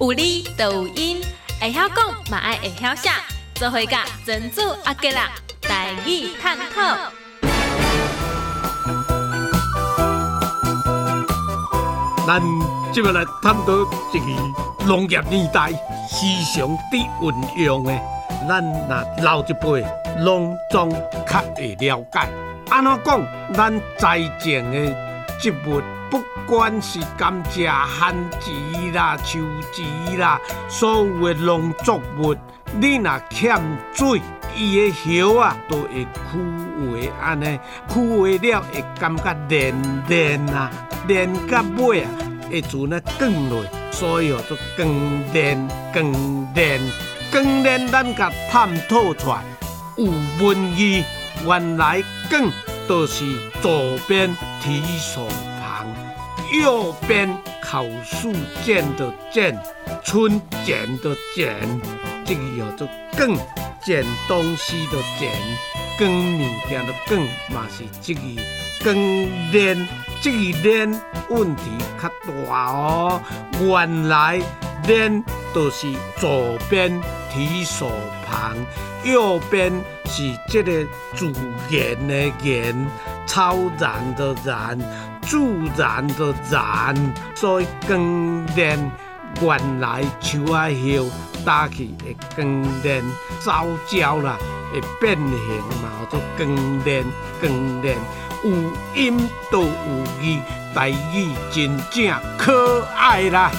有理就有因，会晓讲嘛爱会晓写，做伙甲珍珠阿吉啦，台语探讨。咱即要来探讨一个农业年代思想伫运用的，咱若老一辈拢总较会了解。安怎讲？咱栽种的植物，不管是甘蔗、番薯啦、树枝啦，所有的农作物，你若欠水，伊的叶啊都会枯萎，安尼枯萎了会感觉黏黏啊，黏到尾啊会自呢降落，所以叫做更黏、更黏、更黏。咱甲探讨出来有文字，原来更就是左边提手旁，右边口述见的见，春剪的剪，这个叫做更。捡东西的捡，更物件的更，嘛是这个更练，这个练问题较大哦。原来练都是左边提手旁，右边是这个自然的然，超然的然，自然的然，所以更练。原来树啊叶打起会更练，早焦啦会变形嘛，做更练更练，有音都有义，台语真正可爱啦。